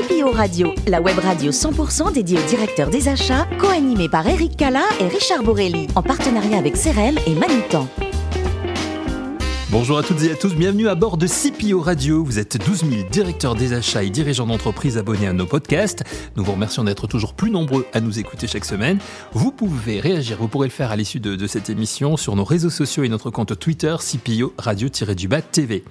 CPO Radio, la web radio 100% dédiée aux directeurs des achats, co-animée par Eric Cala et Richard Borelli, en partenariat avec CRM et Manitant. Bonjour à toutes et à tous, bienvenue à bord de CPO Radio. Vous êtes 12 000 directeurs des achats et dirigeants d'entreprise abonnés à nos podcasts. Nous vous remercions d'être toujours plus nombreux à nous écouter chaque semaine. Vous pouvez réagir, vous pourrez le faire à l'issue de, cette émission sur nos réseaux sociaux et notre compte Twitter CPO Radio-du-Bas TV.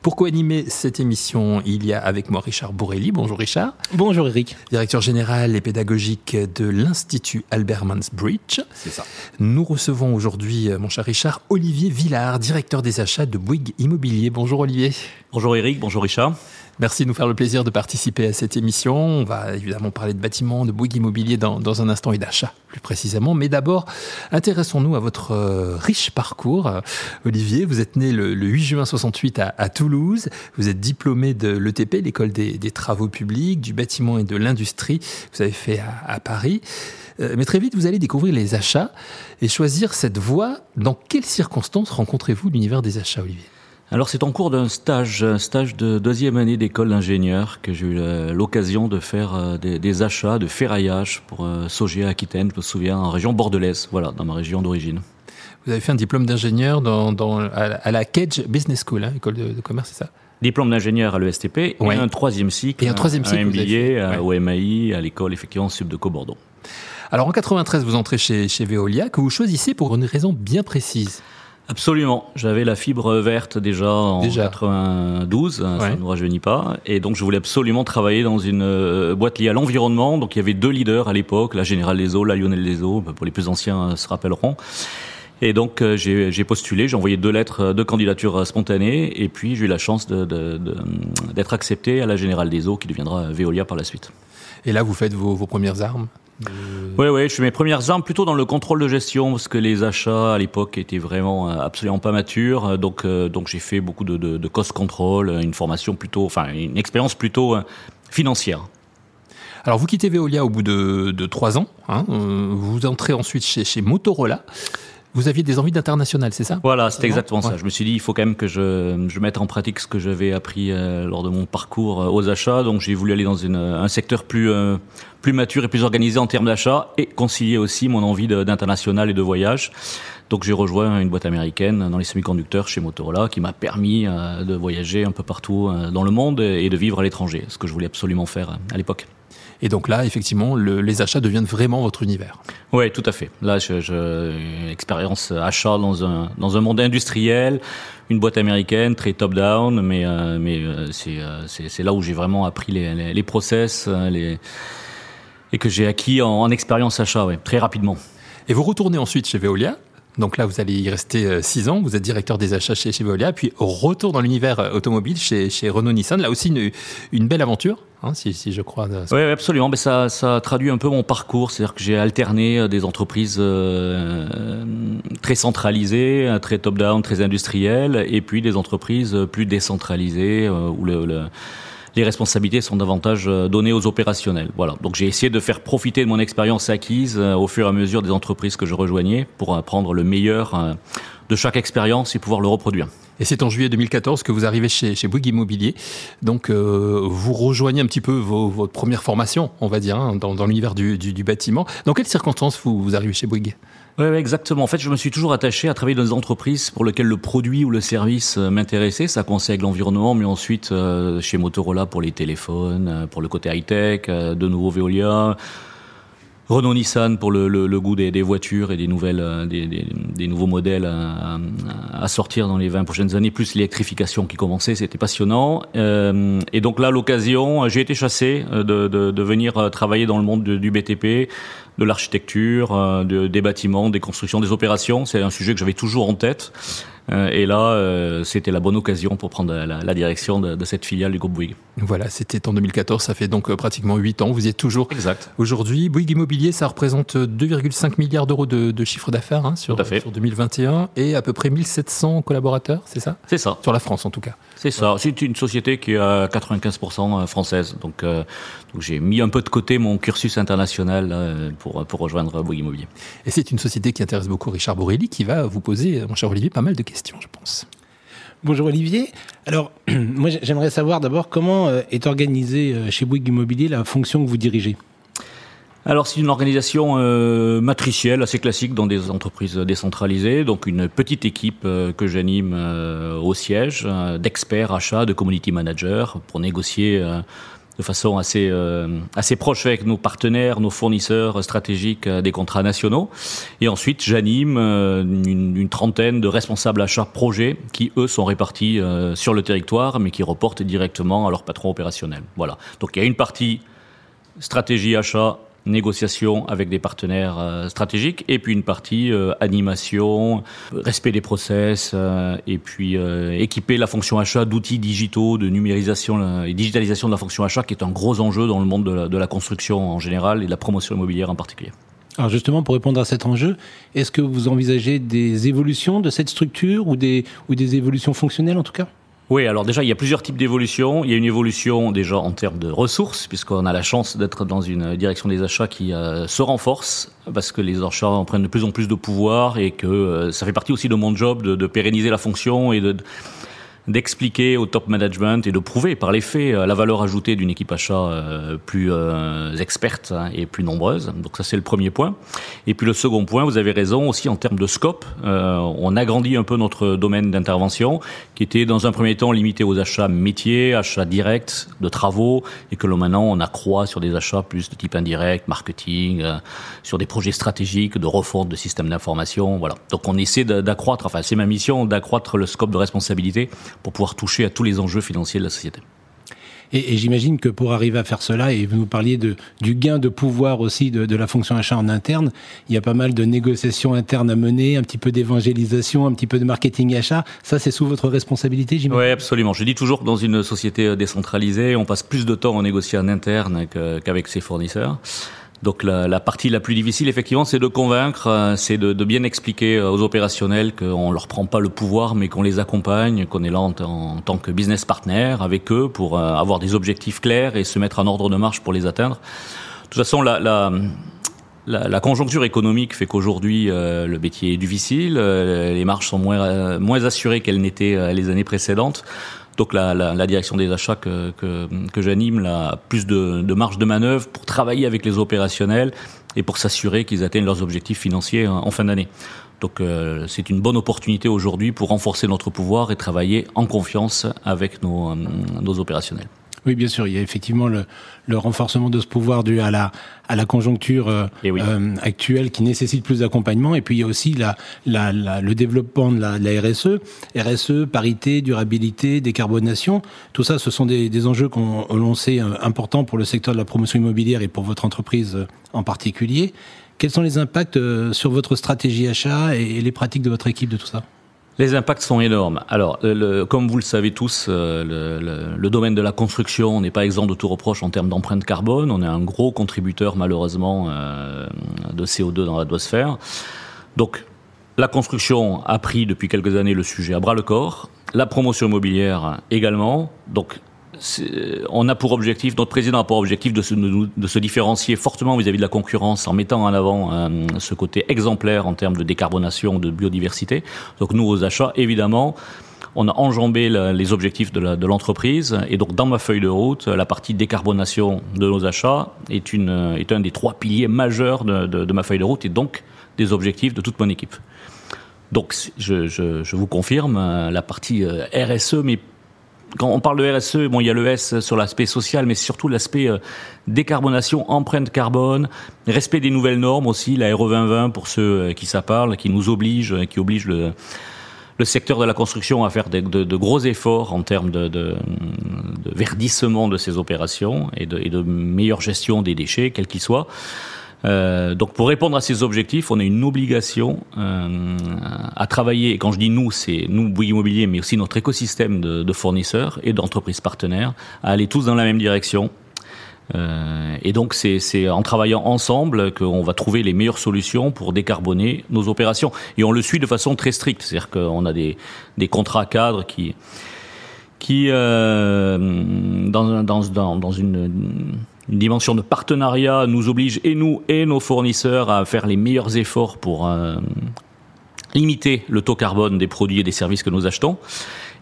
Pour co-animer cette émission, il y a avec moi Richard Borelli. Bonjour Richard. Bonjour Eric. Directeur général et pédagogique de l'Institut Albert Mansbridge. C'est ça. Nous recevons aujourd'hui, mon cher Richard, Olivier Villard, directeur des achats de Bouygues Immobilier. Bonjour Olivier. Bonjour Eric, bonjour Richard. Merci de nous faire le plaisir de participer à cette émission. On va évidemment parler de bâtiments, de Bouygues Immobilier dans, un instant et d'achat plus précisément. Mais d'abord, intéressons-nous à votre euh, riche parcours. Olivier, vous êtes né le, 8 juin 68 à, Toulouse. Vous êtes diplômé de l'ETP, l'école des, travaux publics, du bâtiment et de l'industrie. Vous avez fait à, Paris. Euh, mais très vite, vous allez découvrir les achats et choisir cette voie. Dans quelles circonstances rencontrez-vous l'univers des achats, Olivier? Alors c'est en cours d'un stage, un stage de deuxième année d'école d'ingénieur que j'ai eu l'occasion de faire euh, des, achats de ferraillage pour euh, Saugier Aquitaine, je me souviens, en région bordelaise, voilà, dans ma région d'origine. Vous avez fait un diplôme d'ingénieur dans, à la Cage Business School, hein, école de, commerce, c'est ça? Diplôme d'ingénieur à l'ESTP et un troisième cycle, et un, troisième cycle, un MBA au MAI, à l'école effectivement Subdeco Bordeaux. Alors en 93, vous entrez chez, chez Veolia, que vous choisissez pour une raison bien précise. Absolument. J'avais la fibre verte déjà en 92, hein, ça ne nous rajeunit pas. Et donc je voulais absolument travailler dans une euh, boîte liée à l'environnement. Donc il y avait deux leaders à l'époque, la Générale des Eaux, la Lionel des Eaux, pour les plus anciens euh, se rappelleront. Et donc euh, j'ai postulé, j'ai envoyé deux lettres de candidature spontanée, et puis j'ai eu la chance d'être accepté à la Générale des Eaux, qui deviendra Veolia par la suite. Et là, vous faites vos, vos premières armes? Oui, oui, je fais mes premières armes plutôt dans le contrôle de gestion parce que les achats à l'époque étaient vraiment euh, absolument pas matures. Donc, euh, donc j'ai fait beaucoup de, de, cost control, une formation plutôt, enfin une expérience plutôt euh, financière. Alors vous quittez Veolia au bout de, trois ans. Hein, vous entrez ensuite chez, chez Motorola. Vous aviez des envies d'international, c'est ça? Voilà, c'est exactement ça. Je me suis dit, il faut quand même que je, je mette en pratique ce que j'avais appris euh, lors de mon parcours euh, aux achats. Donc j'ai voulu aller dans une, un secteur plus, euh, plus mature et plus organisé en termes d'achat et concilier aussi mon envie d'international et de voyage. Donc j'ai rejoint une boîte américaine dans les semi-conducteurs chez Motorola qui m'a permis de voyager un peu partout dans le monde et de vivre à l'étranger, ce que je voulais absolument faire à l'époque. Et donc là, effectivement, les achats deviennent vraiment votre univers. Oui, tout à fait. Là, je, je expérience achat dans un dans un monde industriel, une boîte américaine très top down, mais euh, mais euh, c'est euh, c'est c'est là où j'ai vraiment appris les les, les process, les et que j'ai acquis en, en expérience achat, ouais, très rapidement. Et vous retournez ensuite chez Veolia donc là, vous allez y rester 6 euh, ans. Vous êtes directeur des achats chez, chez Veolia. Puis retour dans l'univers euh, automobile chez, chez Renault-Nissan. Là aussi, une, belle aventure, hein, si, si, je crois. Oui, absolument. Mais ça, ça traduit un peu mon parcours. C'est-à-dire que j'ai alterné euh, des entreprises très centralisées, très top-down, très industrielles, et puis des entreprises plus décentralisées où le, le les responsabilités sont davantage euh, données aux opérationnels. Voilà. Donc j'ai essayé de faire profiter de mon expérience acquise euh, au fur et à mesure des entreprises que je rejoignais pour prendre le meilleur euh, de chaque expérience et pouvoir le reproduire. Et c'est en juillet 2014 que vous arrivez chez, chez Bouygues Immobilier. Donc, vous rejoignez un petit peu votre première formation, on va dire, hein, dans, l'univers du, du, bâtiment. Dans quelles circonstances vous, vous arrivez chez Bouygues? Oui, exactement. En fait, je me suis toujours attaché à travailler dans des entreprises pour lesquelles le produit ou le service euh, m'intéressait. Ça commençait avec l'environnement, mais ensuite euh, chez Motorola pour les téléphones, euh, pour le côté high-tech, de nouveau Veolia. Renault Nissan pour le, le, le goût des, des, voitures et des nouvelles des, des, des nouveaux modèles à, à, sortir dans les 20 prochaines années plus l'électrification qui commençait c'était passionnant euh, et donc là l'occasion j'ai été chassé de, de, de, venir travailler dans le monde du BTP de l'architecture, euh, de, des bâtiments, des constructions, des opérations. C'est un sujet que j'avais toujours en tête. Euh, et là, euh, c'était la bonne occasion pour prendre la, direction de, cette filiale du groupe Bouygues. Voilà, c'était en 2014, ça fait donc pratiquement 8 ans. Vous y êtes toujours. Exact. Aujourd'hui, Bouygues Immobilier, ça représente 2,5 milliards d'euros de, chiffre d'affaires hein, sur, sur 2021 et à peu près 1700 collaborateurs, c'est ça? C'est ça. Sur la France en tout cas. C'est ça. C'est une société qui est à 95% française. Donc, donc j'ai mis un peu de côté mon cursus international pour, pour rejoindre Bouygues Immobilier. Et c'est une société qui intéresse beaucoup Richard Borelli qui va vous poser, mon cher Olivier, pas mal de questions, je pense. Bonjour Olivier. Alors, moi j'aimerais savoir d'abord comment euh, est organisée euh, chez Bouygues Immobilier la fonction que vous dirigez. Alors c'est une organisation euh, matricielle assez classique dans des entreprises décentralisées, donc une petite équipe que j'anime au siège d'experts achats, de community managers pour négocier de façon assez euh, assez proche avec nos partenaires, nos fournisseurs stratégiques euh, des contrats nationaux. Et ensuite, j'anime euh, une, une, trentaine de responsables achats projets qui eux sont répartis sur le territoire, mais qui reportent directement à leur patron opérationnel. Voilà. Donc il y a une partie stratégie achat négociation avec des partenaires euh, stratégiques, et puis une partie euh, animation, respect des process, euh, et puis équiper la fonction achat d'outils digitaux, de numérisation et digitalisation de la fonction achat, qui est un gros enjeu dans le monde de la, construction en général et de la promotion immobilière en particulier. Alors justement, pour répondre à cet enjeu, est-ce que vous envisagez des évolutions de cette structure ou des, ou des évolutions fonctionnelles en tout cas? Oui, alors déjà, il y a plusieurs types d'évolutions. Il y a une évolution déjà en termes de ressources, puisqu'on a la chance d'être dans une direction des achats qui euh, se renforce, parce que les achats en prennent de plus en plus de pouvoir et que euh, ça fait partie aussi de mon job de pérenniser la fonction et de d'expliquer au top management et de prouver par les faits euh, la valeur ajoutée d'une équipe achat euh, plus euh, experte hein, et plus nombreuse. Donc ça c'est le premier point. Et puis le second point, vous avez raison aussi en termes de scope, on agrandit un peu notre domaine d'intervention qui était dans un premier temps limité aux achats métiers, achats directs de travaux et que maintenant on accroît sur des achats plus de type indirect, marketing, sur des projets stratégiques de refonte de systèmes d'information. Voilà. Donc on essaie d'accroître, enfin c'est ma mission d'accroître le scope de responsabilité pour pouvoir toucher à tous les enjeux financiers de la société. Et, j'imagine que pour arriver à faire cela, et vous nous parliez de, du gain de pouvoir aussi de, la fonction achat en interne, il y a pas mal de négociations internes à mener, un petit peu d'évangélisation, un petit peu de marketing achat. Ça, c'est sous votre responsabilité, j'imagine? Oui, absolument. Je dis toujours que dans une société décentralisée, on passe plus de temps à négocier en interne qu'avec ses fournisseurs. Donc la, partie la plus difficile, effectivement, c'est de convaincre, euh, c'est de, bien expliquer euh, aux opérationnels qu'on leur prend pas le pouvoir, mais qu'on les accompagne, qu'on est là en, tant que business partner avec eux pour euh, avoir des objectifs clairs et se mettre en ordre de marche pour les atteindre. De toute façon, la, conjoncture économique fait qu'aujourd'hui le métier est difficile, les marges sont moins, moins assurées qu'elles n'étaient les années précédentes. Donc la, la, la, direction des achats que, que, j'anime a plus de, de, marge de manœuvre pour travailler avec les opérationnels et pour s'assurer qu'ils atteignent leurs objectifs financiers en, fin d'année. Donc euh, c'est une bonne opportunité aujourd'hui pour renforcer notre pouvoir et travailler en confiance avec nos, euh, nos opérationnels. Oui, bien sûr, il y a effectivement le, le renforcement de ce pouvoir dû à la, à la conjoncture euh, eh euh, actuelle qui nécessite plus d'accompagnement. Et puis il y a aussi la, la, la le développement de la, la, RSE, RSE, parité, durabilité, décarbonation. Tout ça, ce sont des, des enjeux qu'on sait euh, importants pour le secteur de la promotion immobilière et pour votre entreprise en particulier. Quels sont les impacts sur votre stratégie achat et les pratiques de votre équipe de tout ça? Les impacts sont énormes. Alors, comme vous le savez tous, euh, le, le, domaine de la construction n'est pas exempt de tout reproche en termes d'empreinte carbone. On est un gros contributeur, malheureusement, euh, de CO2 dans l'atmosphère. Donc, la construction a pris depuis quelques années le sujet à bras le corps. La promotion immobilière également. Donc, on a pour objectif, notre président a pour objectif de se, différencier fortement vis-à-vis de la concurrence en mettant en avant euh, ce côté exemplaire en termes de décarbonation, de biodiversité. Donc nous, aux achats, évidemment, on a enjambé les objectifs de l'entreprise et donc dans ma feuille de route, la partie décarbonation de nos achats est, un des trois piliers majeurs de, ma feuille de route et donc des objectifs de toute mon équipe. Donc je, je, vous confirme, euh, la partie euh, RSE, mais quand on parle de RSE, bon, il y a le S sur l'aspect social, mais surtout l'aspect euh, décarbonation, empreinte carbone, respect des nouvelles normes aussi, la RE 2020 pour ceux euh, qui ça parle, qui nous oblige, euh, qui oblige le, le secteur de la construction à faire de, de, de gros efforts en termes de, de, verdissement de ces opérations et de, et de meilleure gestion des déchets, quels qu'ils soient. Euh, donc pour répondre à ces objectifs, on a une obligation euh, à travailler. Et quand je dis nous, c'est nous Bouygues Immobilier, mais aussi notre écosystème de, fournisseurs et d'entreprises partenaires, à aller tous dans la même direction. Euh, et donc c'est en travaillant ensemble qu'on va trouver les meilleures solutions pour décarboner nos opérations. Et on le suit de façon très stricte, c'est-à-dire qu'on a des, contrats cadres qui dans une une dimension de partenariat nous oblige, et nous et nos fournisseurs, à faire les meilleurs efforts pour euh, limiter le taux carbone des produits et des services que nous achetons.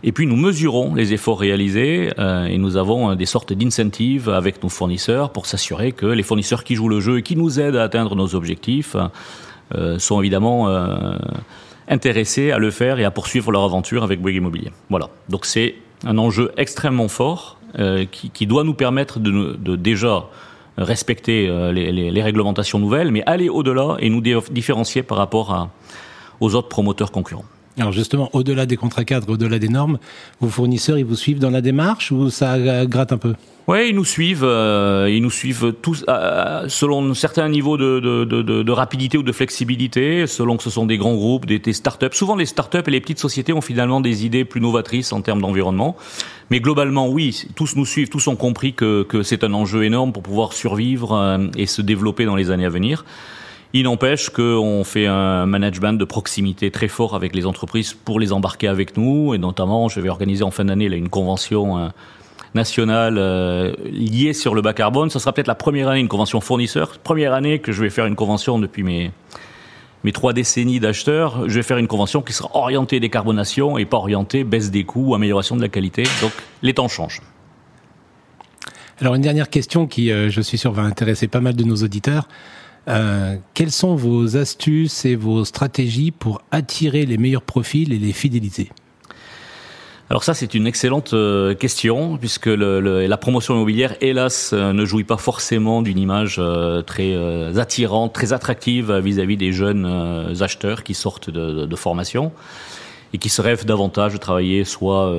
Et puis nous mesurons les efforts réalisés euh, et nous avons des sortes d'incentives avec nos fournisseurs pour s'assurer que les fournisseurs qui jouent le jeu et qui nous aident à atteindre nos objectifs euh, sont évidemment euh, intéressés à le faire et à poursuivre leur aventure avec Bouygues Immobilier. Voilà. Donc c'est un enjeu extrêmement fort qui, qui, doit nous permettre de, de déjà respecter les, les, réglementations nouvelles, mais aller au-delà et nous différencier par rapport aux autres promoteurs concurrents. Alors justement, au-delà des contrats cadres, au-delà des normes, vos fournisseurs, ils vous suivent dans la démarche ou ça gratte un peu? Oui, ils nous suivent. Euh, ils nous suivent tous euh, selon un certain niveau de, rapidité ou de flexibilité, selon que ce sont des grands groupes, des, startups. Souvent, les startups et les petites sociétés ont finalement des idées plus novatrices en termes d'environnement. Mais globalement, oui, tous nous suivent, tous ont compris que, que c'est un enjeu énorme pour pouvoir survivre euh, et se développer dans les années à venir. Il n'empêche qu'on fait un management de proximité très fort avec les entreprises pour les embarquer avec nous. Et notamment, je vais organiser en fin d'année une convention euh, nationale euh, liée sur le bas carbone. Ce sera peut-être la première année, une convention fournisseur. Première année que je vais faire une convention depuis mes, mes trois décennies d'acheteurs. Je vais faire une convention qui sera orientée décarbonation et pas orientée baisse des coûts, amélioration de la qualité. Donc les temps changent. Alors une dernière question qui, euh, je suis sûr, va intéresser pas mal de nos auditeurs. Euh, quelles sont vos astuces et vos stratégies pour attirer les meilleurs profils et les fidéliser? Alors ça, c'est une excellente euh, question, puisque la promotion immobilière, hélas, euh, ne jouit pas forcément d'une image très attirante, très attractive vis-à-vis des jeunes acheteurs qui sortent de, formation et qui se rêvent davantage de travailler soit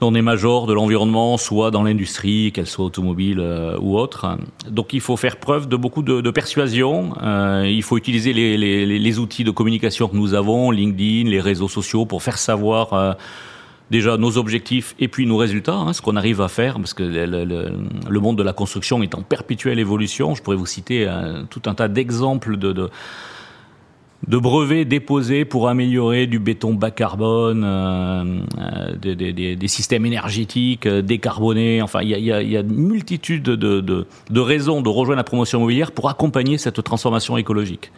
dans des majors de l'environnement, soit dans l'industrie, qu'elle soit automobile euh, ou autre. Donc il faut faire preuve de beaucoup de, persuasion. Euh, il faut utiliser les, outils de communication que nous avons, LinkedIn, les réseaux sociaux, pour faire savoir euh, déjà nos objectifs et puis nos résultats, hein, ce qu'on arrive à faire, parce que le, le, le, monde de la construction est en perpétuelle évolution. Je pourrais vous citer tout un tas d'exemples de, de de brevets déposés pour améliorer du béton bas carbone, euh, euh des, systèmes énergétiques euh, décarbonés. Enfin, il y a, une multitude de, de, de, raisons de rejoindre la promotion immobilière pour accompagner cette transformation écologique.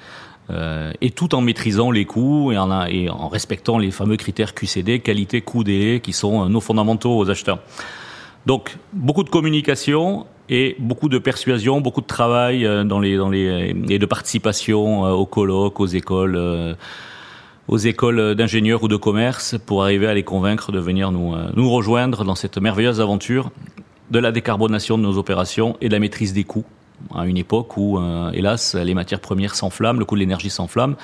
Et tout en maîtrisant les coûts et en, et en respectant les fameux critères QCD, qualité, coût, délai, qui sont nos fondamentaux aux acheteurs. Donc, beaucoup de communication et beaucoup de persuasion, beaucoup de travail euh, dans les, dans les, et de participation euh, aux colloques, aux écoles, euh, aux écoles d'ingénieurs ou de commerce pour arriver à les convaincre de venir nous, nous rejoindre dans cette merveilleuse aventure de la décarbonation de nos opérations et de la maîtrise des coûts à une époque où, hélas, les matières premières s'enflamment, le coût de l'énergie s'enflamme.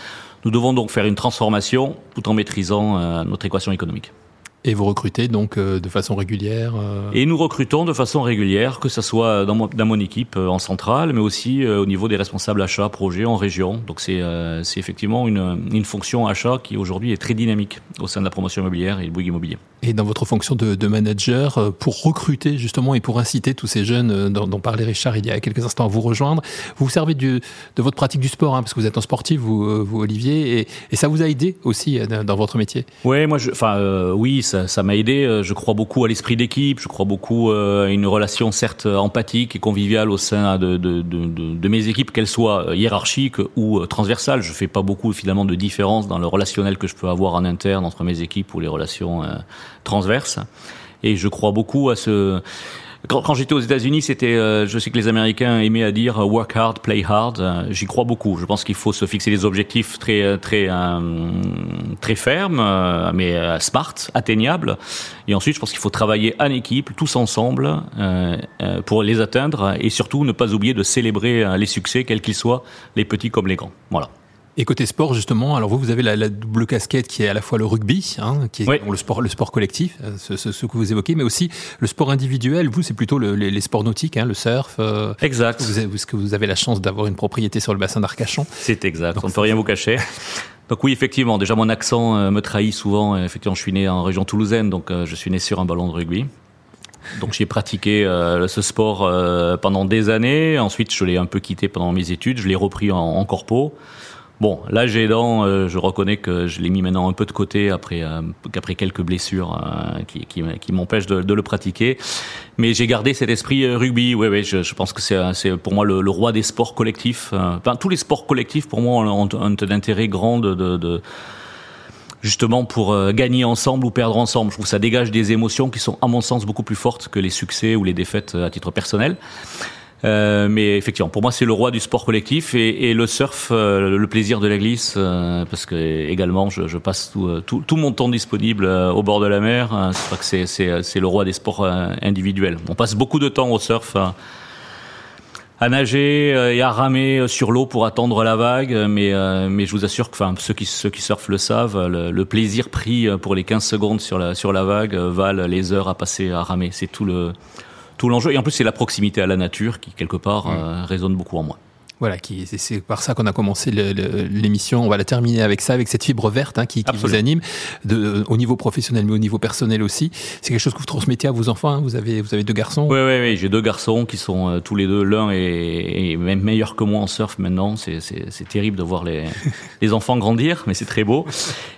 Nous devons donc faire une transformation tout en maîtrisant notre équation économique. Et vous recrutez donc euh, de façon régulière euh Et nous recrutons de façon régulière, que ce soit dans mon, dans mon équipe euh, en centrale, mais aussi au niveau des responsables achats, projets en région. Donc c'est effectivement une, une fonction achat qui aujourd'hui est très dynamique au sein de la promotion immobilière et le Bouygues Immobilier. Et dans votre fonction de, de, manager, pour recruter justement et pour inciter tous ces jeunes dont, dont, parlait Richard il y a quelques instants à vous rejoindre, vous vous servez du, de votre pratique du sport, hein, parce que vous êtes un sportif, vous, vous Olivier, et, et, ça vous a aidé aussi dans votre métier? Oui, moi, enfin oui, ça m'a aidé. Euh, je crois beaucoup à l'esprit d'équipe. Je crois beaucoup euh, à une relation certes empathique et conviviale au sein de, de, de, de mes équipes, qu'elles soient hiérarchiques ou transversales. Je fais pas beaucoup finalement de différence dans le relationnel que je peux avoir en interne entre mes équipes ou les relations transverses. Et je crois beaucoup à ce quand, j'étais aux États-Unis, c'était, euh, je sais que les Américains aimaient à dire euh, work hard, play hard. Euh, j'y crois beaucoup. Je pense qu'il faut se fixer des objectifs très, très, très fermes, mais smart, atteignables. Et ensuite, je pense qu'il faut travailler en équipe, tous ensemble, pour les atteindre, et surtout ne pas oublier de célébrer les succès, quels qu'ils soient, les petits comme les grands. Voilà. Et côté sport, justement, alors vous, vous avez la, la double casquette qui est à la fois le rugby, hein, qui est oui. le sport, le sport collectif, euh, ce, ce, ce, que vous évoquez, mais aussi le sport individuel. Vous, c'est plutôt le, les, les, sports nautiques, hein, le surf. Euh, exact. Vous avez, que vous avez la chance d'avoir une propriété sur le bassin d'Arcachon. C'est exact. Donc, On ne peut rien vous cacher. Donc oui, effectivement. Déjà, mon accent euh, me trahit souvent. Effectivement, je suis né en région toulousaine, donc euh, je suis né sur un ballon de rugby. Donc j'ai pratiqué euh, ce sport pendant des années. Ensuite, je l'ai un peu quitté pendant mes études. Je l'ai repris en, en corpo. Bon, là j'ai aidant, euh, je reconnais que je l'ai mis maintenant un peu de côté après euh, qu'après quelques blessures euh, qui, qui, m'empêchent de, de, le pratiquer. Mais j'ai gardé cet esprit euh, rugby. Oui, oui, je, je pense que c'est pour moi le, le, roi des sports collectifs. Enfin, tous les sports collectifs pour moi ont, ont un intérêt grand de, de, de justement pour euh, gagner ensemble ou perdre ensemble. Je trouve que ça dégage des émotions qui sont, à mon sens, beaucoup plus fortes que les succès ou les défaites à titre personnel. Euh, mais effectivement, pour moi, c'est le roi du sport collectif et, le surf, euh, le plaisir de la glisse, euh, parce que également, je, passe tout, tout, tout, mon temps disponible au bord de la mer. je crois que c'est, c'est, c'est le roi des sports individuels. On passe beaucoup de temps au surf. à nager et à ramer sur l'eau pour attendre la vague, mais mais je vous assure que enfin ceux qui ceux qui surfent le savent, le, le plaisir pris pour les 15 secondes sur la sur la vague valent les heures à passer à ramer. C'est tout le tout l'enjeu. Et en plus, c'est la proximité à la nature qui, quelque part, mmh. euh, résonne beaucoup en moi. Voilà, c'est par ça qu'on a commencé l'émission. On va la terminer avec ça, avec cette fibre verte hein, qui, qui vous anime, de, au niveau professionnel, mais au niveau personnel aussi. C'est quelque chose que vous transmettez à vos enfants. Hein. Vous avez, vous avez deux garçons. Oui, oui, oui. J'ai deux garçons qui sont euh, tous les deux. L'un est, est, même meilleur que moi en surf maintenant. C'est terrible de voir les, les enfants grandir, mais c'est très beau.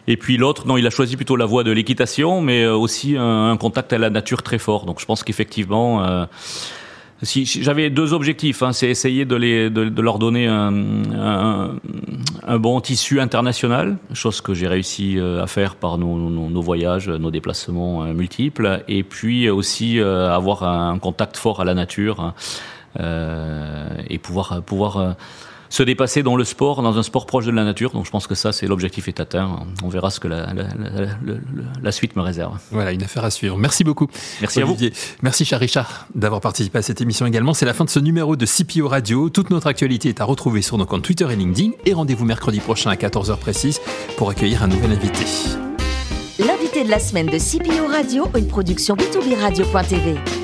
Et puis l'autre, non, il a choisi plutôt la voie de l'équitation, mais euh, aussi un, un, contact à la nature très fort. Donc je pense qu'effectivement. Euh, j'avais deux objectifs, hein, c'est essayer de, leur donner un, bon tissu international, chose que j'ai réussi euh, à faire par nos, voyages, nos déplacements euh, multiples, et puis aussi euh, avoir un contact fort à la nature hein, et pouvoir pouvoir se dépasser dans le sport, dans un sport proche de la nature. Donc je pense que ça, c'est l'objectif est atteint. On verra ce que la, la, la, la, suite me réserve. Voilà, une affaire à suivre. Merci beaucoup. Merci Olivier. à vous. Merci, cher Richard, d'avoir participé à cette émission également. C'est la fin de ce numéro de CPO Radio. Toute notre actualité est à retrouver sur nos comptes Twitter et LinkedIn. Et rendez-vous mercredi prochain à 14h précise pour accueillir un nouvel invité. L'invité de la semaine de CPO Radio, une production b2b radio.tv.